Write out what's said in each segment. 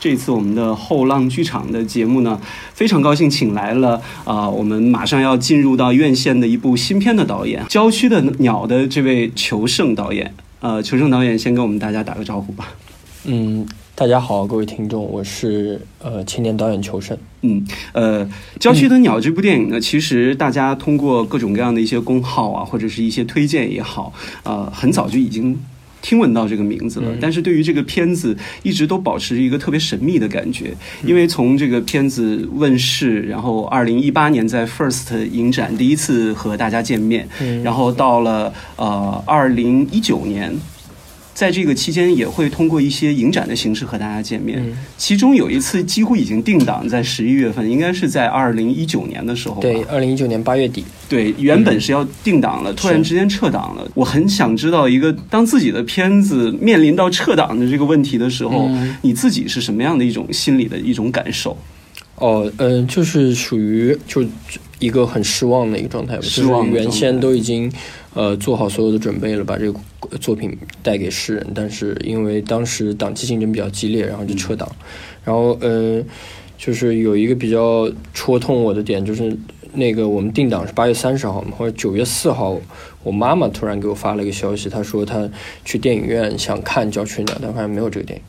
这次我们的后浪剧场的节目呢，非常高兴请来了啊、我们马上要进入到院线的一部新片的导演《郊区的鸟》的这位求胜导演。呃，求胜导演先跟我们大家打个招呼吧。嗯，大家好，各位听众，我是呃青年导演求胜。嗯，呃，《郊区的鸟》这部电影呢，其实大家通过各种各样的一些公号啊，或者是一些推荐也好，呃，很早就已经听闻到这个名字了。但是对于这个片子，一直都保持着一个特别神秘的感觉，因为从这个片子问世，然后二零一八年在 First 影展第一次和大家见面，然后到了呃二零一九年。在这个期间，也会通过一些影展的形式和大家见面。嗯其中有一次几乎已经定档在十一月份，应该是在二零一九年的时候吧。对，二零一九年八月底。对，原本是要定档了，突然之间撤档了。我很想知道，一个当自己的片子面临到撤档的这个问题的时候，嗯你自己是什么样的一种心理的一种感受？哦，嗯、就是属于就一个很失望的一个状态吧，失望就是原先都已经呃做好所有的准备了，把这个作品带给世人，但是因为当时档期竞争比较激烈，然后就撤档，然后呃，就是有一个比较戳痛我的点就是。那个我们定档是八月三十号嘛，或者九月四号，我妈妈突然给我发了一个消息，她说她去电影院想看《郊区鸟》，但发现没有这个电影。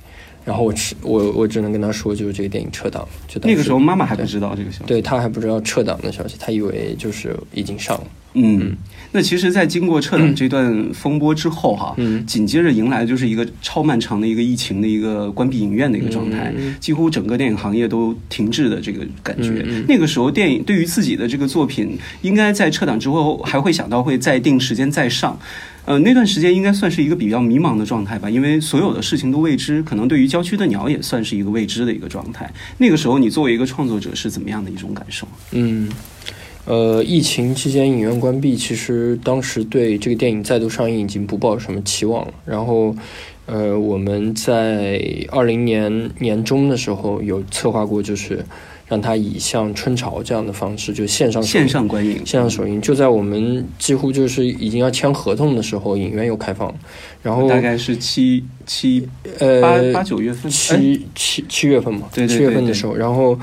然后我只我我只能跟她说，就是这个电影撤档了。就那个时候妈妈还不知道这个消息。对她还不知道撤档的消息，她以为就是已经上了。嗯，那其实，在经过撤档这段风波之后，哈，嗯紧接着迎来的就是一个超漫长的一个疫情的一个关闭影院的一个状态，嗯几乎整个电影行业都停滞的这个感觉。那个时候，电影对于自己的这个作品，应该在撤档之后还会想到会再定时间再上。呃，那段时间应该算是一个比较迷茫的状态吧，因为所有的事情都未知，可能对于郊区的鸟也算是一个未知的一个状态。那个时候，你作为一个创作者是怎么样的一种感受？嗯，呃，疫情期间影院关闭，其实当时对这个电影再度上映已经不抱什么期望了。然后，呃，我们在二零年年中的时候有策划过，就是让它以像春潮这样的方式，就线上线上观影，线上首映，就在我们几乎就是已经要签合同的时候，影院又开放了。然后大概是七七呃八八九月份，哎七七七月份嘛，对对七月份的时候，然后，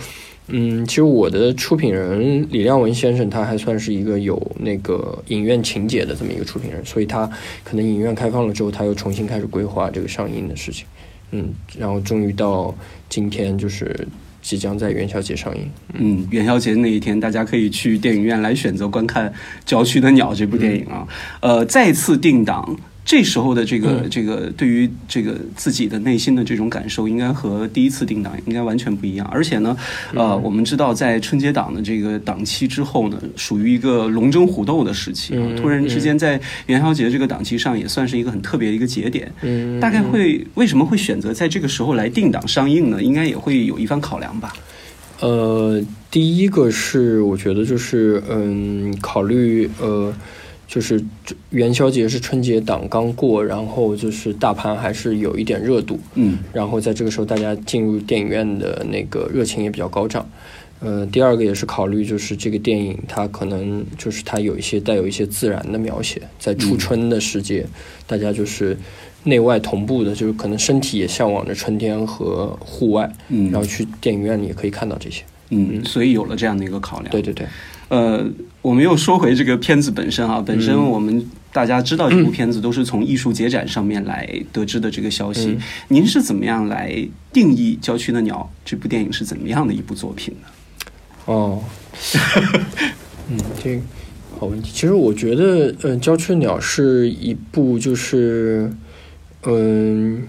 嗯，其实我的出品人李亮文先生，他还算是一个有那个影院情节的这么一个出品人，所以他可能影院开放了之后，他又重新开始规划这个上映的事情，嗯，然后终于到今天就是即将在元宵节上映，嗯，元宵节那一天，大家可以去电影院来选择观看《郊区的鸟》这部电影啊。呃，再次定档，这时候的这个、嗯这个对于这个自己的内心的这种感受，应该和第一次定档应该完全不一样。而且呢，呃，我们知道在春节档的这个档期之后呢，属于一个龙争虎斗的时期啊。嗯突然之间在元宵节这个档期上，也算是一个很特别的一个节点。嗯，大概会为什么会选择在这个时候来定档上映呢？应该也会有一番考量吧。呃，第一个是我觉得就是嗯，考虑呃，就是元宵节是春节档刚过，然后就是大盘还是有一点热度，嗯然后在这个时候大家进入电影院的那个热情也比较高涨。呃，第二个也是考虑，就是这个电影它可能就是它有一些带有一些自然的描写，在初春的时节，大家就是内外同步的，就是可能身体也向往着春天和户外，嗯然后去电影院里也可以看到这些。嗯，所以有了这样的一个考量。对对对，呃，我们又说回这个片子本身啊，本身我们大家知道这部片子都是从艺术节展上面来得知的这个消息。嗯您是怎么样来定义《郊区的鸟》这部电影是怎么样的一部作品呢？哦，嗯，这个好问题。其实我觉得，嗯、郊区的鸟》是一部就是，嗯、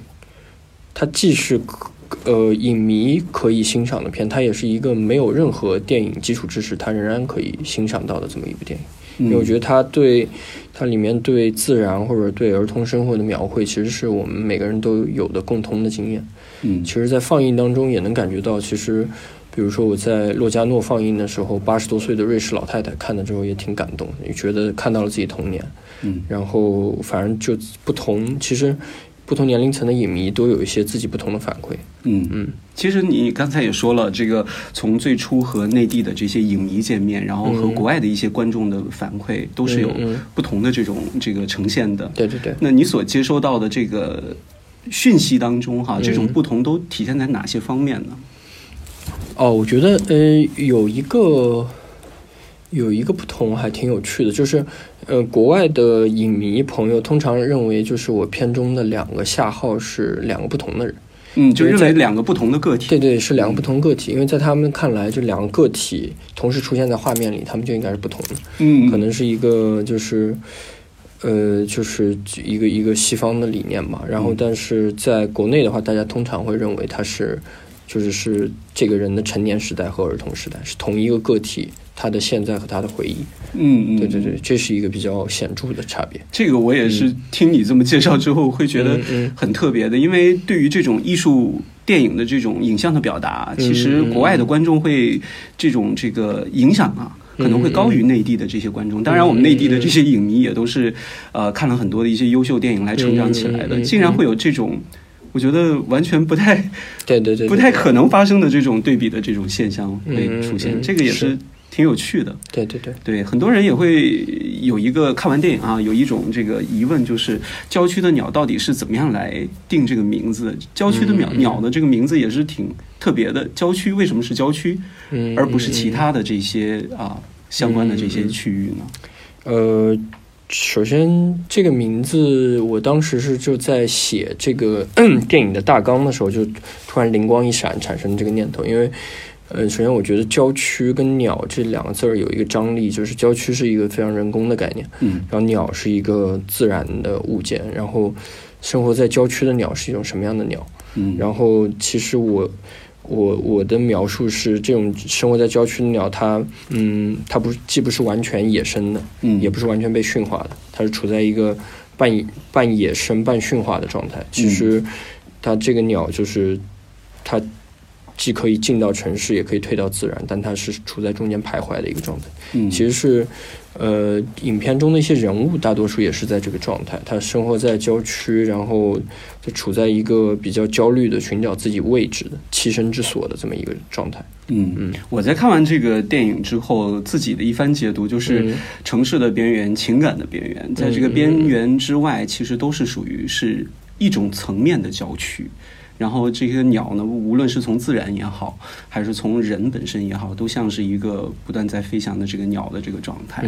它既是呃影迷可以欣赏的片，它也是一个没有任何电影基础知识，它仍然可以欣赏到的这么一部电影。因为我觉得它对它里面对自然或者对儿童生活的描绘，其实是我们每个人都有的共通的经验。嗯其实，在放映当中也能感觉到，其实，比如说我在洛迦诺放映的时候，八十多岁的瑞士老太太看了之后也挺感动，也觉得看到了自己童年。嗯然后，反正就不同，其实不同年龄层的影迷都有一些自己不同的反馈。嗯嗯，其实你刚才也说了，这个从最初和内地的这些影迷见面，然后和嗯国外的一些观众的反馈，都是有不同的这种这个呈现的。对对对，那你所接收到的这个讯息当中哈，这种不同都体现在哪些方面呢？哦，我觉得呃，有一个有一个不同还挺有趣的，就是呃，国外的影迷朋友通常认为，就是我片中的两个夏号是两个不同的人。嗯，就认为两个不同的个体。对对，是两个不同个体，因为在他们看来，就两个个体同时出现在画面里，他们就应该是不同的。嗯，可能是一个就是呃，就是一个一个西方的理念嘛。然后，但是在国内的话，大家通常会认为他是就是是这个人的成年时代和儿童时代是同一个个体。他的现在和他的回忆，嗯嗯，对对对，这是一个比较显著的差别。这个我也是听你这么介绍之后，会觉得很特别的，因为对于这种艺术电影的这种影像的表达，其实国外的观众会这种这个影响啊，可能会高于内地的这些观众。当然，我们内地的这些影迷也都是呃看了很多的一些优秀电影来成长起来的，竟然会有这种。我觉得完全不太，对对对，不太可能发生的这种对比的这种现象会出现，这个也是挺有趣的。对对对对，很多人也会有一个看完电影啊，有一种这个疑问，就是郊区的鸟到底是怎么样来定这个名字？郊区的鸟鸟的这个名字也是挺特别的。郊区为什么是郊区，而不是其他的这些啊相关的这些区域呢？呃。首先，这个名字，我当时是就在写这个 电影的大纲的时候，就突然灵光一闪，产生这个念头。因为，呃，首先我觉得“郊区”跟“鸟”这两个字儿有一个张力，就是“郊区”是一个非常人工的概念，嗯，然后“鸟”是一个自然的物件，然后生活在郊区的鸟是一种什么样的鸟？嗯，然后其实我。我我的描述是，这种生活在郊区的鸟，它嗯，它不既不是完全野生的，嗯，也不是完全被驯化的，它是处在一个半半野生半驯化的状态。其实，它这个鸟就是它既可以进到城市，也可以退到自然，但它是处在中间徘徊的一个状态。嗯，其实是。呃，影片中的一些人物，大多数也是在这个状态。他生活在郊区，然后就处在一个比较焦虑的寻找自己位置的栖身之所的这么一个状态。嗯嗯，我在看完这个电影之后，自己的一番解读就是城市的边缘、情感的边缘，在这个边缘之外，其实都是属于是一种层面的郊区。然后这些鸟呢，无论是从自然也好，还是从人本身也好，都像是一个不断在飞翔的这个鸟的这个状态。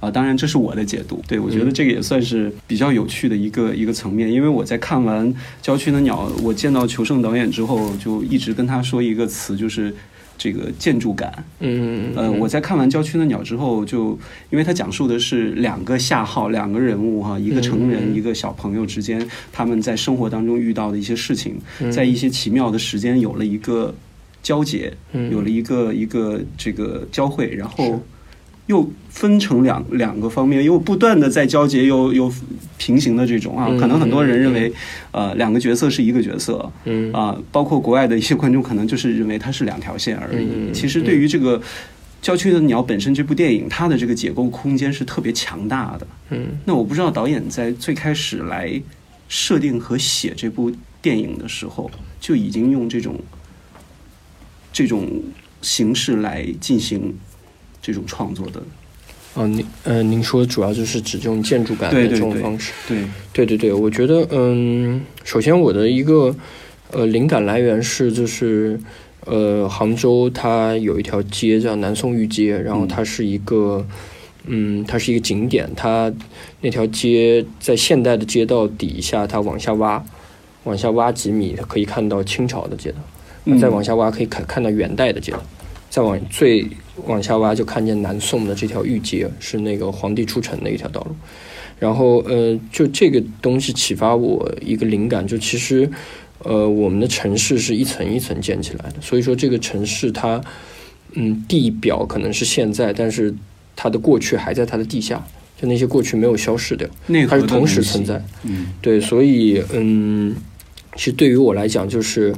啊，当然这是我的解读。对我觉得这个也算是比较有趣的一个一个层面，因为我在看完《郊区的鸟》，我见到求胜导演之后，就一直跟他说一个词，就是。这个建筑感，嗯呃，我在看完《郊区的鸟》之后，就因为它讲述的是两个夏号，两个人物哈，一个成人，一个小朋友之间，他们在生活当中遇到的一些事情，在一些奇妙的时间有了一个交结，有了一个一个这个交汇，然后。又分成两两个方面，又不断的在交接，又又平行的这种啊，可能很多人认为，呃，两个角色是一个角色，嗯啊，包括国外的一些观众可能就是认为它是两条线而已。其实对于这个《郊区的鸟》本身这部电影，它的这个解构空间是特别强大的。嗯，那我不知道导演在最开始来设定和写这部电影的时候，就已经用这种这种形式来进行。这种创作的，哦，您呃，您说主要就是指这种建筑感的这种方式，对。对对对，我觉得嗯，首先我的一个呃灵感来源是就是呃杭州它有一条街叫南宋御街，然后它是一个嗯它是一个景点，它那条街在现代的街道底下，它往下挖往下挖几米，可以看到清朝的街道，再往下挖可以看看到元代的街道。再往最往下挖，就看见南宋的这条御街，是那个皇帝出城的一条道路。然后，呃，就这个东西启发我一个灵感，就其实，呃，我们的城市是一层一层建起来的。所以说，这个城市它，嗯，地表可能是现在，但是它的过去还在它的地下，就那些过去没有消失掉，它是同时存在。嗯，对，所以，嗯，其实对于我来讲，就是，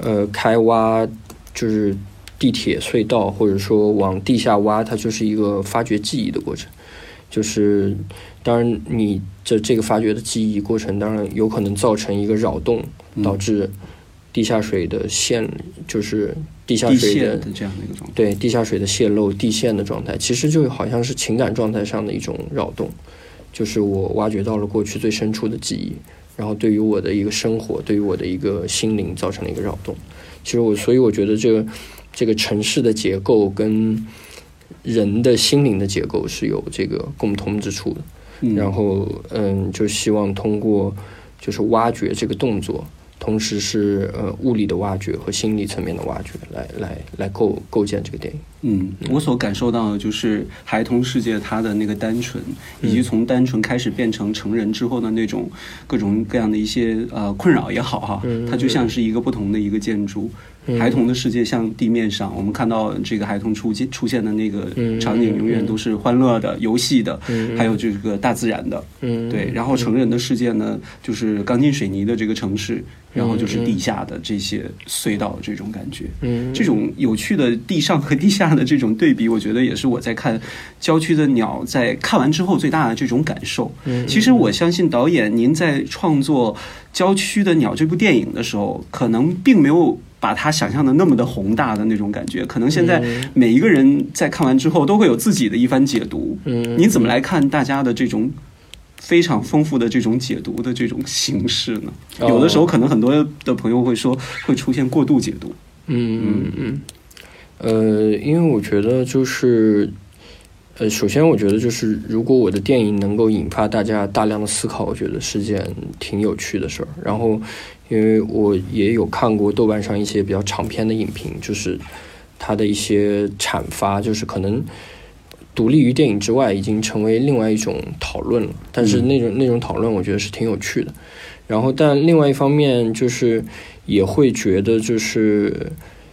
呃，开挖就是。地铁隧道，或者说往地下挖，它就是一个发掘记忆的过程。就是，当然，你这这个发掘的记忆过程，当然有可能造成一个扰动，导致地下水的线，就是地下水的这样的一个状态。对，地下水的泄漏、地线的状态，其实就好像是情感状态上的一种扰动。就是我挖掘到了过去最深处的记忆，然后对于我的一个生活，对于我的一个心灵造成了一个扰动。其实我，所以我觉得这个这个城市的结构跟人的心灵的结构是有这个共通之处的。嗯然后，嗯，就希望通过就是挖掘这个动作，同时是呃物理的挖掘和心理层面的挖掘，来来来构构建这个电影。嗯，我所感受到的就是孩童世界它的那个单纯，以及从单纯开始变成成人之后的那种各种各样的一些呃困扰也好哈，嗯它就像是一个不同的一个建筑。孩童的世界像地面上，我们看到这个孩童出现出现的那个嗯场景，永远都是欢乐的、游戏的，嗯还有这个大自然的。嗯，对，然后成人的世界呢，就是钢筋水泥的这个城市，然后就是地下的这些隧道这种感觉。嗯，这种有趣的地上和地下的这种对比，我觉得也是我在看《郊区的鸟》在看完之后最大的这种感受。嗯其实我相信导演您在创作《郊区的鸟》这部电影的时候，可能并没有把它想象的那么的宏大的那种感觉。可能现在嗯每一个人在看完之后都会有自己的一番解读。嗯，你怎么来看大家的这种非常丰富的这种解读的这种形式呢？哦有的时候可能很多的朋友会说会出现过度解读。嗯嗯嗯，呃，因为我觉得就是，呃，首先我觉得就是，如果我的电影能够引发大家大量的思考，我觉得是件挺有趣的事儿。然后，因为我也有看过豆瓣上一些比较长篇的影评，就是它的一些阐发，就是可能。独立于电影之外，已经成为另外一种讨论了。但是那种、那种讨论，我觉得是挺有趣的。然后，但另外一方面就是也会觉得，就是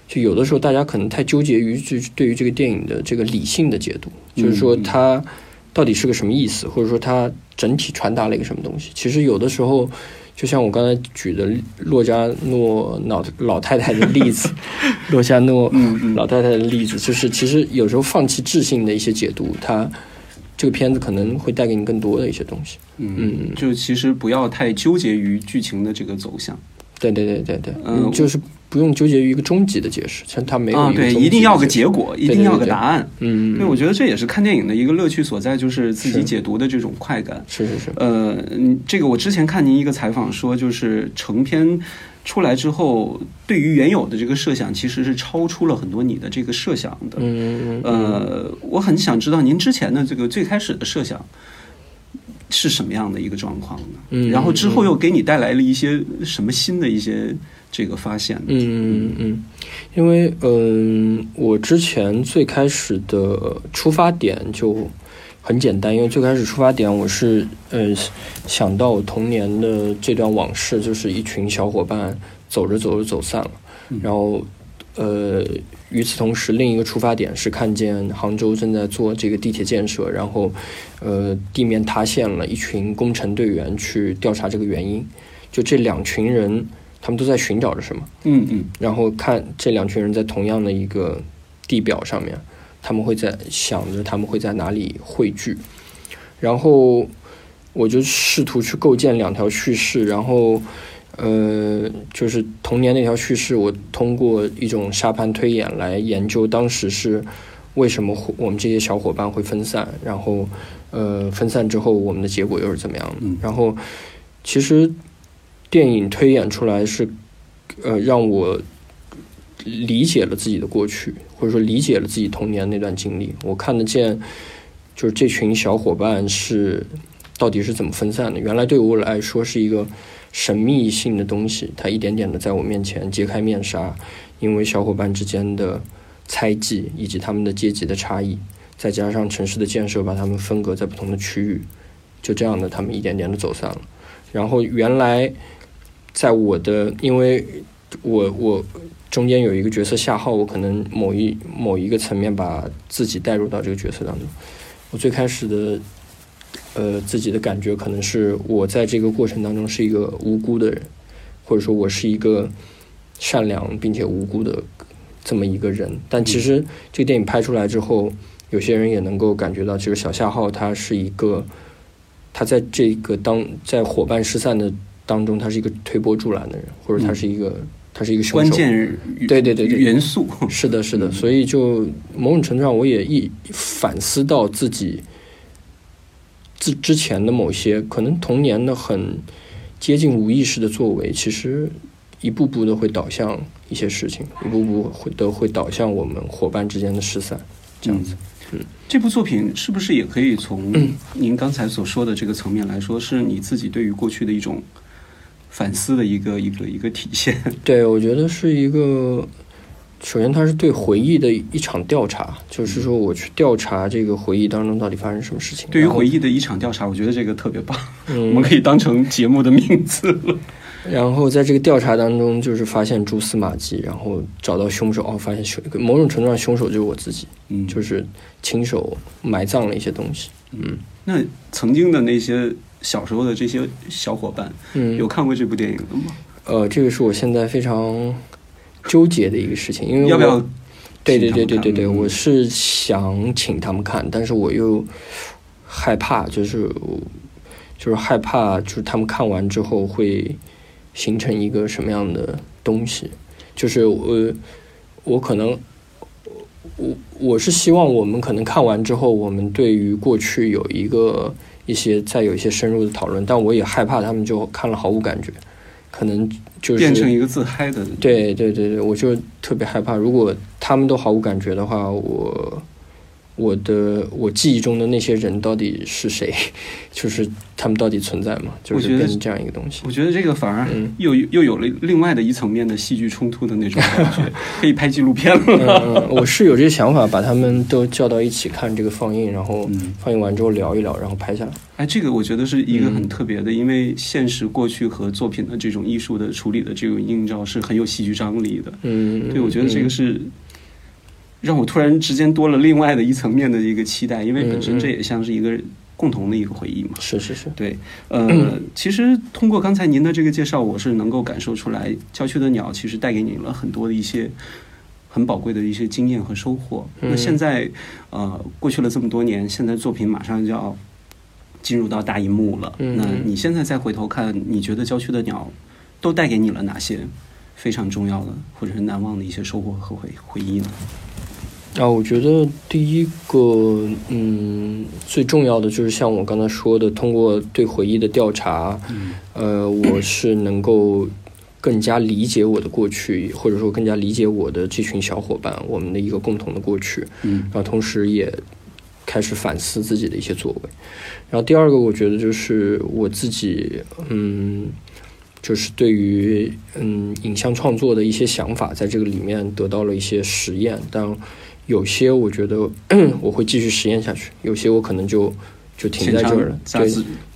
就有的时候大家可能太纠结于就是对于这个电影的这个理性的解读，就是说嗯它到底是个什么意思，或者说它整体传达了一个什么东西。其实有的时候，就像我刚才举的洛迦诺老老太太的例子，洛迦诺老太太的例子，就是其实有时候放弃智性的一些解读，它这个片子可能会带给你更多的一些东西。嗯，就其实不要太纠结于剧情的这个走向。对对对对对，嗯嗯，就是不用纠结于一个终极的解释，其实它没有啊，对，一定要个结果，一定要个答案。嗯，对，我觉得这也是看电影的一个乐趣所在，就是自己解读的这种快感。是是是，呃，嗯这个我之前看您一个采访说，就是成片出来之后，对于原有的这个设想，其实是超出了很多你的这个设想的。嗯嗯呃，我很想知道您之前的这个最开始的设想是什么样的一个状况呢？嗯然后之后又给你带来了一些什么新的一些这个发现呢？嗯嗯嗯，因为嗯，我之前最开始的出发点就很简单，因为最开始出发点我是呃想到我童年的这段往事，就是一群小伙伴走着走着走散了，然后呃与此同时，另一个出发点是看见杭州正在做这个地铁建设，然后呃地面塌陷了，一群工程队员去调查这个原因，就这两群人。他们都在寻找着什么？嗯嗯然后看这两群人在同样的一个地表上面，他们会在想着他们会在哪里汇聚，然后我就试图去构建两条叙事，然后呃，就是童年那条叙事，我通过一种沙盘推演来研究当时是为什么我们这些小伙伴会分散，然后呃分散之后我们的结果又是怎么样的，嗯然后其实电影推演出来是呃让我理解了自己的过去，或者说理解了自己童年那段经历。我看得见，就是这群小伙伴是到底是怎么分散的。原来对我来说是一个神秘性的东西，它一点点的在我面前揭开面纱，因为小伙伴之间的猜忌以及他们的阶级的差异，再加上城市的建设把他们分隔在不同的区域，就这样的他们一点点的走散了。然后原来在我的，因为我我中间有一个角色下号，我可能某一某一个层面把自己带入到这个角色当中。我最开始的呃自己的感觉可能是我在这个过程当中是一个无辜的人，或者说我是一个善良并且无辜的这么一个人。但其实这个电影拍出来之后，有些人也能够感觉到，其实小夏浩他是一个，他在这个当在伙伴失散的当中，他是一个推波助澜的人，或者他是一个、他是一个。关键对对对对元素。是的，是的，嗯所以就某种程度上，我也一反思到自己之之前的某些可能童年的很接近无意识的作为，其实一步步的会导向一些事情，一步步会都会导向我们伙伴之间的失散，这样子。嗯，这部作品是不是也可以从您刚才所说的这个层面来说，是你自己对于过去的一种反思的一个一个一个体现？对，我觉得是一个。首先，它是对回忆的一场调查，就是说我去调查这个回忆当中到底发生什么事情。对于回忆的一场调查，我觉得这个特别棒，我们可以当成节目的名字了。然后在这个调查当中，就是发现蛛丝马迹，然后找到凶手。哦，发现凶，某种程度上凶手就是我自己，嗯，就是亲手埋葬了一些东西。嗯，那曾经的那些小时候的这些小伙伴，嗯，有看过这部电影的吗？呃，这个是我现在非常。纠结的一个事情，因为要不要？对对对对对对，我是想请他们看，但是我又害怕，就是就是害怕，就是他们看完之后会形成一个什么样的东西？就是我我可能我我是希望我们可能看完之后，我们对于过去有一个一些再有一些深入的讨论，但我也害怕他们就看了毫无感觉。可能就是变成一个自嗨的，对对对对，我就特别害怕，如果他们都毫无感觉的话，我。我的我记忆中的那些人到底是谁？就是他们到底存在吗？就是变成这样一个东西。我觉得这个反而又又有了另外的一层面的戏剧冲突的那种感觉，可以拍纪录片了。我是有这个想法，把他们都叫到一起看这个放映，然后放映完之后聊一聊，然后拍下来。哎，这个我觉得是一个很特别的，因为现实过去和作品的这种艺术的处理的这种映照是很有戏剧张力的。嗯，对，我觉得这个是。让我突然之间多了另外的一层面的一个期待，因为本身这也像是一个共同的一个回忆嘛。是是是，对，呃，其实通过刚才您的这个介绍，我是能够感受出来，《郊区的鸟》其实带给你了很多的一些很宝贵的一些经验和收获。那现在，呃，过去了这么多年，现在作品马上就要进入到大荧幕了。那你现在再回头看，你觉得《郊区的鸟》都带给你了哪些非常重要的或者是难忘的一些收获和回回忆呢？啊，我觉得第一个，嗯，最重要的就是像我刚才说的，通过对回忆的调查，呃，我是能够更加理解我的过去，或者说更加理解我的这群小伙伴，我们的一个共同的过去，嗯，然后同时也开始反思自己的一些作为。然后第二个，我觉得就是我自己，嗯，就是对于嗯影像创作的一些想法，在这个里面得到了一些实验，但。有些我觉得 我会继续实验下去，有些我可能就就停在这儿了。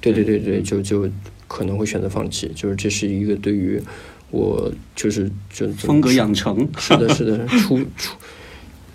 对对对对对，就就可能会选择放弃。就是这是一个对于我就是就风格养成，是的，是的，出出。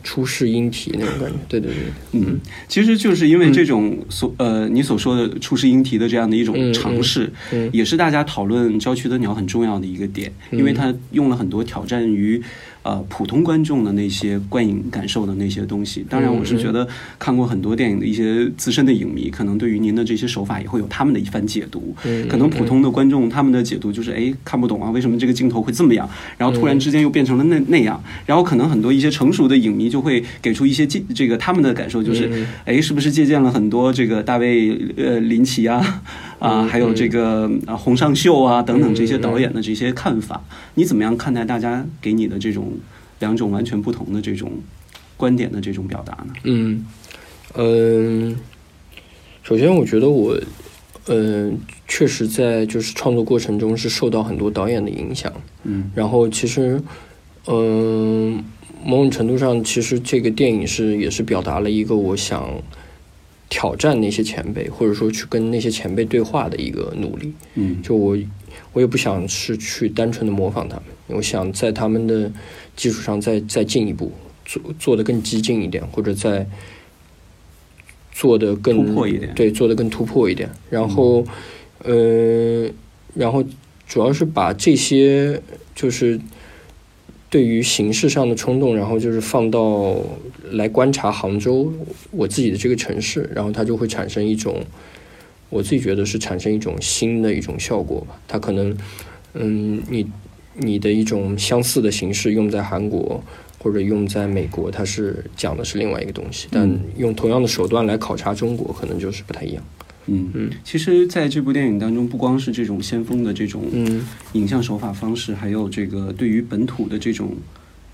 出世音体那种感觉，对对对，嗯，其实就是因为这种所呃你所说的出世音体的这样的一种尝试，也是大家讨论《郊区的鸟》很重要的一个点，因为它用了很多挑战于。呃，普通观众的那些观影感受的那些东西，当然我是觉得看过很多电影的一些资深的影迷，可能对于您的这些手法也会有他们的一番解读。可能普通的观众他们的解读就是，哎，看不懂啊，为什么这个镜头会这么样？然后突然之间又变成了那那样。然后可能很多一些成熟的影迷就会给出一些借这个他们的感受，就是，哎，是不是借鉴了很多这个大卫呃林奇啊？啊，还有这个啊，洪尚秀啊，等等这些导演的这些看法，你怎么样看待大家给你的这种两种完全不同的这种观点的这种表达呢？嗯嗯，首先我觉得我嗯，确实在就是创作过程中是受到很多导演的影响，嗯，然后其实嗯，某种程度上，其实这个电影是也是表达了一个我想。挑战那些前辈，或者说去跟那些前辈对话的一个努力。嗯，就我，我也不想是去单纯的模仿他们，我想在他们的基础上再再进一步做做的更激进一点，或者再做的更突破一点，对，做的更突破一点。然后，呃，然后主要是把这些就是。对于形式上的冲动，然后就是放到来观察杭州我自己的这个城市，然后它就会产生一种，我自己觉得是产生一种新的一种效果吧。它可能，嗯，你你的一种相似的形式用在韩国或者用在美国，它是讲的是另外一个东西，但用同样的手段来考察中国，可能就是不太一样。嗯嗯，其实在这部电影当中，不光是这种先锋的这种影像手法方式，还有这个对于本土的这种。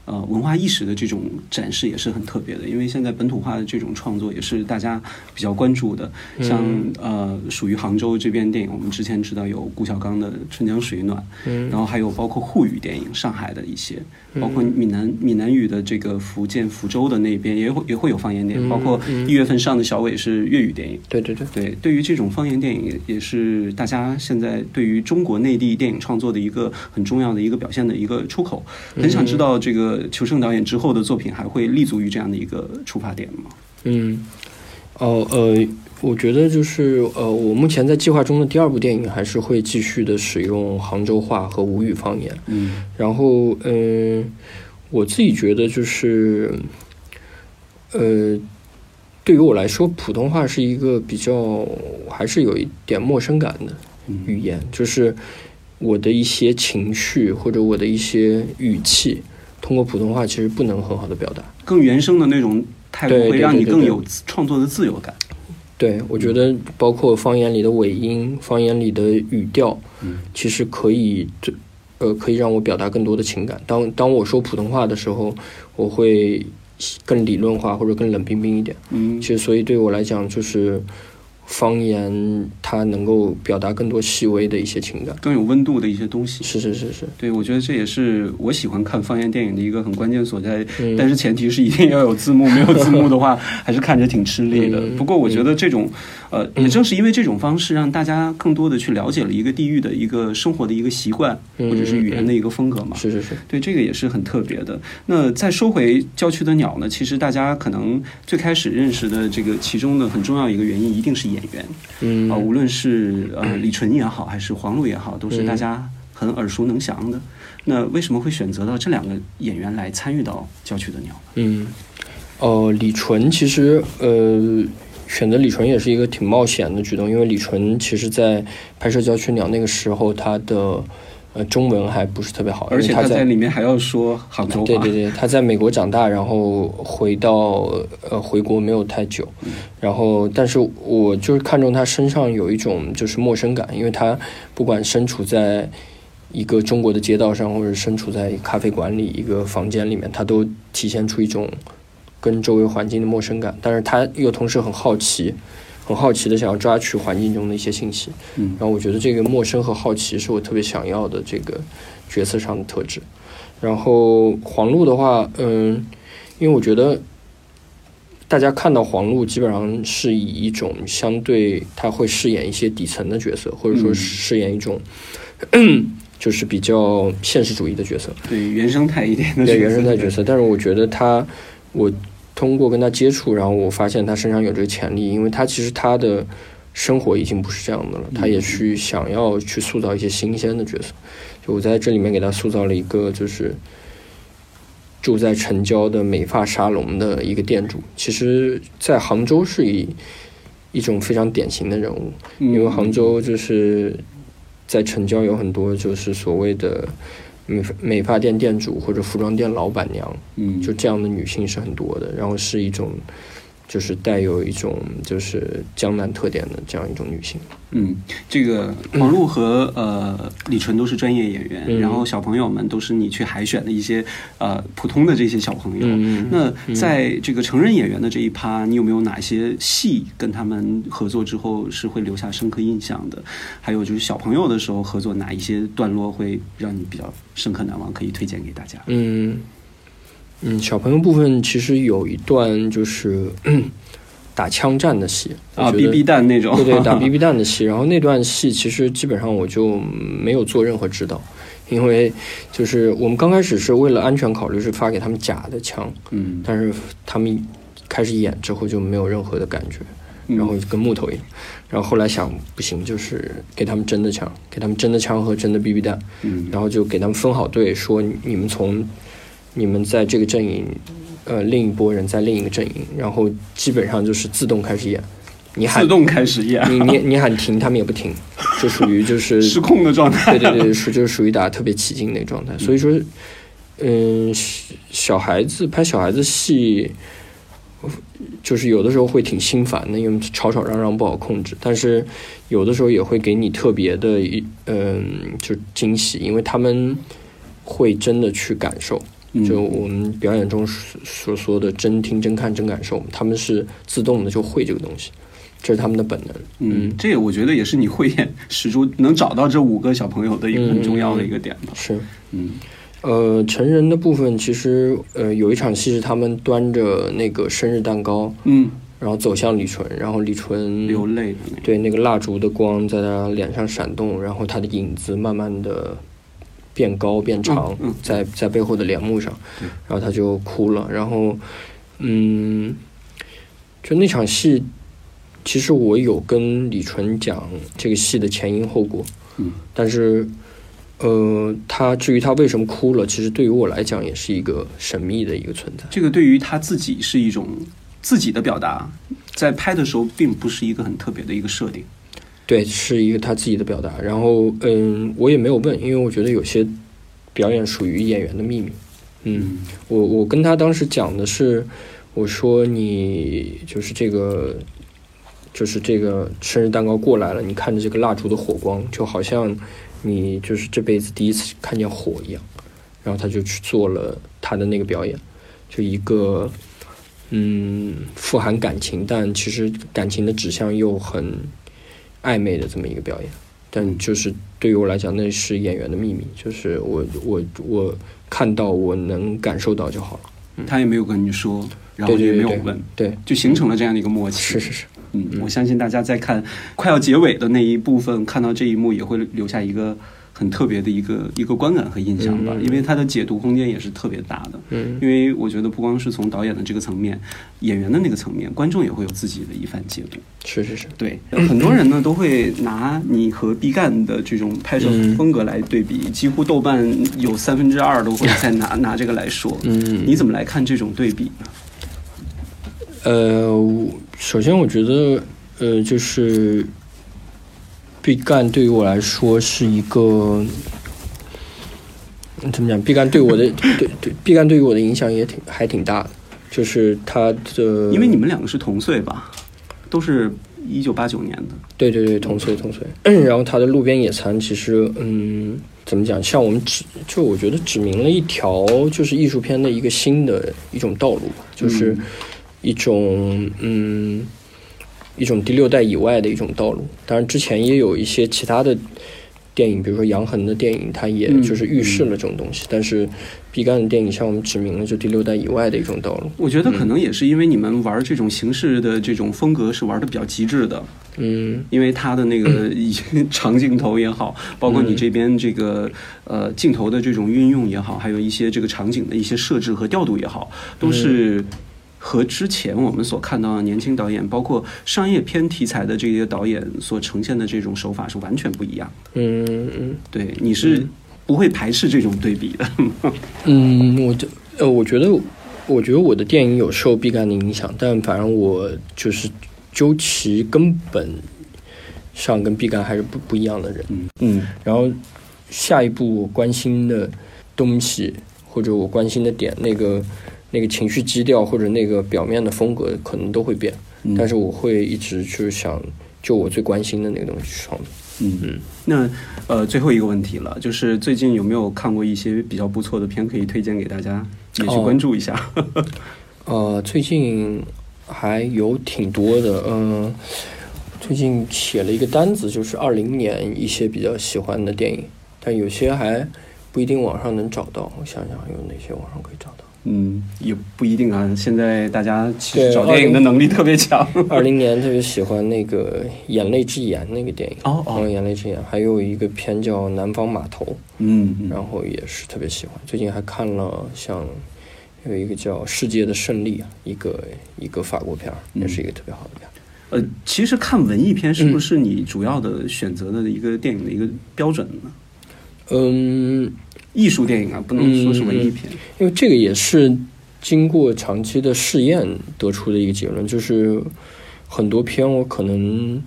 呃，文化意识的这种展示也是很特别的，因为现在本土化的这种创作也是大家比较关注的。像呃，属于杭州这边电影，我们之前知道有顾晓刚的《春江水暖》，嗯然后还有包括沪语电影，上海的一些，包括闽南闽南语的这个福建福州的那边也会也会有方言电影，包括一月份上的小伟是粤语电影。对对对对，对于这种方言电影，也是大家现在对于中国内地电影创作的一个很重要的一个表现的一个出口。很想知道这个。求胜导演之后的作品还会立足于这样的一个出发点吗？嗯，哦呃，我觉得就是呃，我目前在计划中的第二部电影还是会继续的使用杭州话和吴语方言。嗯，然后嗯，我自己觉得就是呃，对于我来说，普通话是一个比较还是有一点陌生感的语言，就是我的一些情绪或者我的一些语气。通过普通话其实不能很好的表达，更原生的那种态度会让你更有创作的自由感。对，我觉得包括方言里的尾音、方言里的语调，嗯，其实可以，呃，可以让我表达更多的情感。当当我说普通话的时候，我会更理论化或者更冷冰冰一点。嗯，其实所以对我来讲就是。方言它能够表达更多细微的一些情感，更有温度的一些东西。是是是是，对，我觉得这也是我喜欢看方言电影的一个很关键所在。但是前提是一定要有字幕，没有字幕的话，还是看着挺吃力的。不过我觉得这种，呃，也正是因为这种方式，让大家更多的去了解了一个地域的一个生活的一个习惯，或者是语言的一个风格嘛。是是是，对，这个也是很特别的。那再说回郊区的鸟呢？其实大家可能最开始认识的这个其中的很重要一个原因，一定是。演员，嗯啊，无论是呃李纯也好，还是黄璐也好，都是大家很耳熟能详的。那为什么会选择到这两个演员来参与到《郊区的鸟》？嗯，哦，李纯其实呃，选择李纯也是一个挺冒险的举动，因为李纯其实在拍摄《郊区鸟》那个时候，他的。呃，中文还不是特别好，而且他在里面还要说杭州话。对对对，他在美国长大，然后回到呃回国没有太久，然后但是我就是看中他身上有一种就是陌生感，因为他不管身处在一个中国的街道上，或者身处在咖啡馆里一个房间里面，他都体现出一种跟周围环境的陌生感，但是他又同时很好奇。很好奇的想要抓取环境中的一些信息，嗯，然后我觉得这个陌生和好奇是我特别想要的这个角色上的特质。然后黄璐的话，嗯，因为我觉得大家看到黄璐基本上是以一种相对他会饰演一些底层的角色，或者说饰演一种 就是比较现实主义的角色，对原生态一点的对原生态角色。但是我觉得他我。通过跟他接触，然后我发现他身上有这个潜力，因为他其实他的生活已经不是这样的了，他也去想要去塑造一些新鲜的角色。就我在这里面给他塑造了一个就是住在城郊的美发沙龙的一个店主，其实在杭州是一一种非常典型的人物，因为杭州就是在城郊有很多就是所谓的。美美发店店主或者服装店老板娘，嗯，就这样的女性是很多的，然后是一种。就是带有一种就是江南特点的这样一种女性。嗯，这个黄璐和呃李纯都是专业演员，然后小朋友们都是你去海选的一些呃普通的这些小朋友。那在这个成人演员的这一趴，你有没有哪些戏跟他们合作之后是会留下深刻印象的？还有就是小朋友的时候合作哪一些段落会让你比较深刻难忘，可以推荐给大家？嗯。嗯，小朋友部分其实有一段就是 打枪战的戏啊，BB 弹那种，对对，打 BB 弹的戏。然后那段戏其实基本上我就没有做任何指导，因为就是我们刚开始是为了安全考虑，是发给他们假的枪，嗯，但是他们开始演之后就没有任何的感觉，然后跟木头一样。然后后来想不行，就是给他们真的枪，给他们真的枪和真的 BB 弹，嗯，然后就给他们分好队，说你们从。你们在这个阵营，呃，另一波人在另一个阵营，然后基本上就是自动开始演，你喊自动开始演，你你你喊停，他们也不停，就属于就是 失控的状态，对对对，属就是属于打特别起劲那状态。所以说，嗯，小孩子拍小孩子戏，就是有的时候会挺心烦的，因为吵吵嚷嚷不好控制，但是有的时候也会给你特别的一嗯，就惊喜，因为他们会真的去感受。嗯就我们表演中所所说的真听、真看、真感受，他们是自动的就会这个东西，这是他们的本能。嗯，这个我觉得也是你慧眼识珠能找到这五个小朋友的一个很重要的一个点吧。是，嗯呃，成人的部分其实呃有一场戏是他们端着那个生日蛋糕，嗯，然后走向李纯，然后李纯流泪。对那个蜡烛的光在他脸上闪动，然后他的影子慢慢的变高变长，在在背后的帘幕上，然后他就哭了。然后，嗯，就那场戏，其实我有跟李纯讲这个戏的前因后果，嗯，但是，呃，他至于他为什么哭了，其实对于我来讲也是一个神秘的一个存在。这个对于他自己是一种自己的表达，在拍的时候并不是一个很特别的一个设定。对，是一个他自己的表达。然后，嗯，我也没有问，因为我觉得有些表演属于演员的秘密。嗯，我我跟他当时讲的是，我说你就是这个，就是这个生日蛋糕过来了，你看着这个蜡烛的火光，就好像你就是这辈子第一次看见火一样。然后他就去做了他的那个表演，就一个嗯富含感情，但其实感情的指向又很暧昧的这么一个表演。但就是对于我来讲，那是演员的秘密，就是我我我看到我能感受到就好了。他也没有跟你说，然后也没有问，对，就形成了这样的一个默契。是 是是，嗯，我相信大家在看快要结尾的那一部分，看到这一幕也会留下一个很特别的一个一个观感和印象吧，嗯因为它的解读空间也是特别大的。嗯因为我觉得不光是从导演的这个层面，演员的那个层面，观众也会有自己的一番解读。是是是，对，很多人呢都会拿你和毕赣的这种拍摄嗯风格来对比，几乎豆瓣有三分之二都会再拿拿这个来说。嗯你怎么来看这种对比呢？呃，首先我觉得，呃，就是毕赣对于我来说是一个嗯怎么讲？毕赣对我的对对，毕赣对于我的影响也挺还挺大的，就是他的，因为你们两个是同岁吧，都是一九八九年的。对对对，同岁同岁。然后他的路边野餐，其实嗯，怎么讲？像我们指，就我觉得指明了一条就是艺术片的一个新的一种道路吧，就是嗯一种嗯一种第六代以外的一种道路。当然，之前也有一些其他的电影，比如说杨恒的电影，它也嗯就是预示了这种东西。但是毕赣的电影向我们指明了就第六代以外的一种道路。我觉得可能也是因为你们玩这种形式的这种风格是玩的比较极致的，嗯因为它的那个 长镜头也好，包括你这边这个呃镜头的这种运用也好，还有一些这个场景的一些设置和调度也好，都是和之前我们所看到的年轻导演，包括商业片题材的这些导演所呈现的这种手法是完全不一样。嗯嗯。对，你是不会排斥这种对比的。嗯，我觉呃，我觉得，我觉得我的电影有受毕赣的影响，但反正我就是究其根本上跟毕赣还是不不一样的人。嗯然后下一步我关心的东西，或者我关心的点，那个那个情绪基调或者那个表面的风格，可能都会变，嗯但是我会一直去想，就我最关心的那个东西去创作。嗯嗯，那呃，最后一个问题了，就是最近有没有看过一些比较不错的片可以推荐给大家，也去哦关注一下？呃，最近还有挺多的，嗯、最近写了一个单子，就是二零年一些比较喜欢的电影，但有些还不一定网上能找到。我想想有哪些网上可以找到。嗯，也不一定啊。现在大家其实找电影的能力特别强。二零年特别喜欢那个《眼泪之眼》那个电影，哦眼泪之眼》，还有一个片叫《南方码头》，嗯嗯然后也是特别喜欢。最近还看了像有一个叫《世界的胜利》啊，一个一个法国片儿，也是一个特别好的片儿。呃，其实看文艺片是不是你主要的选择的一个电影的一个标准呢？嗯，艺术电影啊，不能说什么艺片。因为这个也是经过长期的试验得出的一个结论，就是很多片我可能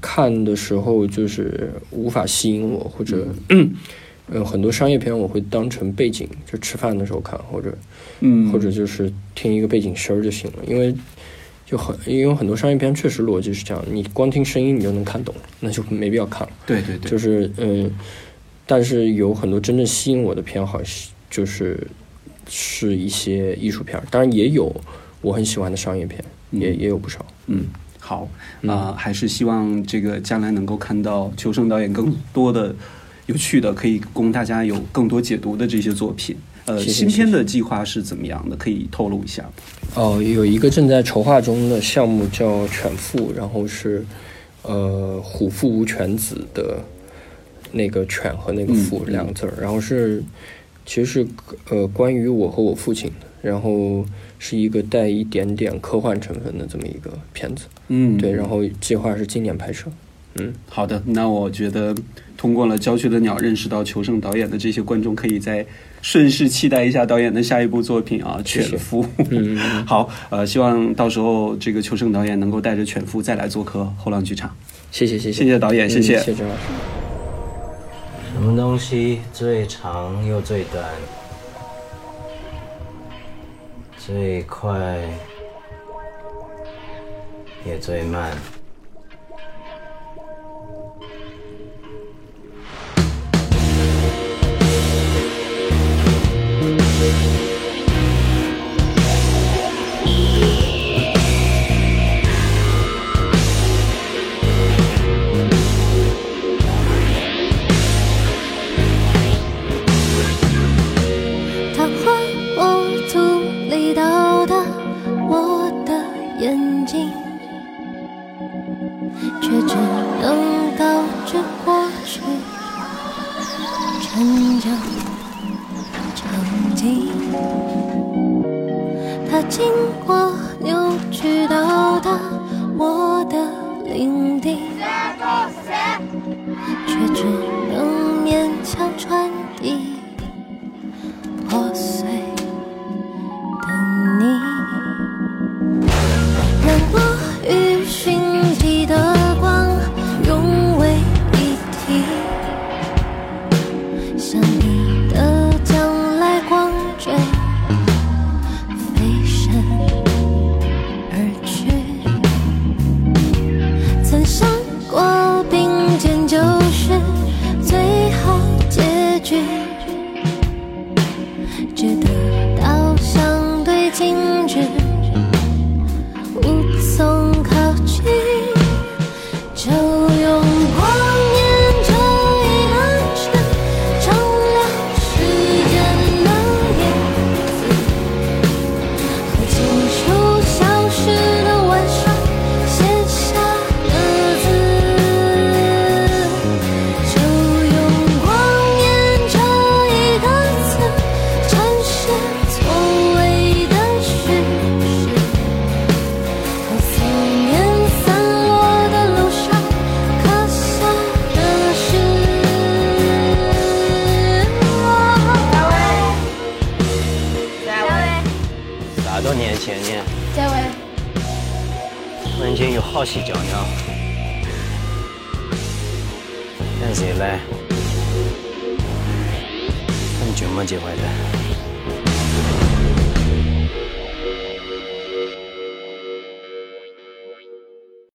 看的时候就是无法吸引我，或者、呃，很多商业片我会当成背景，就吃饭的时候看，或者嗯，或者就是听一个背景声儿就行了，因为就很因为很多商业片确实逻辑是这样，你光听声音你就能看懂，那就没必要看了。对对对，就是嗯，但是有很多真正吸引我的片，好是就是是一些艺术片儿，当然也有我很喜欢的商业片，也也有不少。嗯，好啊、还是希望这个将来能够看到求生导演更多的有趣的，可以供大家有更多解读的这些作品。呃，新片的计划是怎么样的？可以透露一下吗？哦，有一个正在筹划中的项目叫《犬父》，然后是呃“虎父无犬子”的那个“犬”和那个“父”嗯两个字儿，然后是其实是呃关于我和我父亲的，然后是一个带一点点科幻成分的这么一个片子。嗯对，然后计划是今年拍摄。嗯，好的，那我觉得通过了《郊区的鸟》认识到求胜导演的这些观众，可以再顺势期待一下导演的下一部作品啊，《犬夫》。嗯 好，呃，希望到时候这个求胜导演能够带着《犬夫》再来做客后浪剧场。谢谢谢谢谢谢导演，谢嗯谢。谢谢张老师。什么东西最长又最短？最快也最慢。陈旧场景。它经